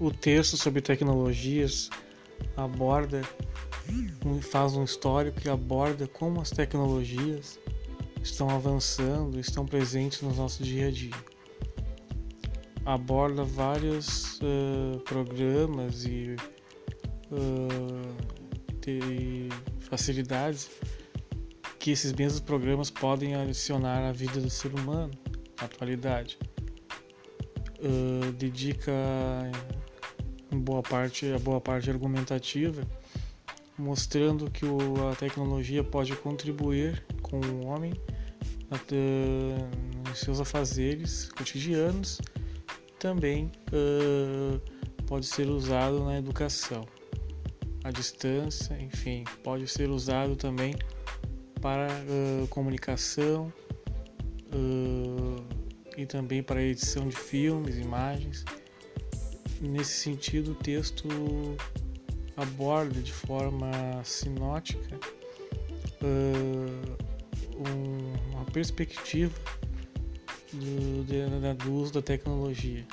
o texto sobre tecnologias aborda, faz um histórico que aborda como as tecnologias estão avançando, estão presentes no nosso dia a dia. Aborda vários uh, programas e, uh, facilidades que esses mesmos programas podem adicionar à vida do ser humano na atualidade. Uh, dedica boa parte, a boa parte argumentativa, mostrando que o, a tecnologia pode contribuir com o homem nos seus afazeres cotidianos, também uh, pode ser usado na educação, à distância, enfim, pode ser usado também para uh, comunicação e também para edição de filmes, imagens Nesse sentido, o texto aborda de forma sinótica uh, uma perspectiva do, do uso da tecnologia.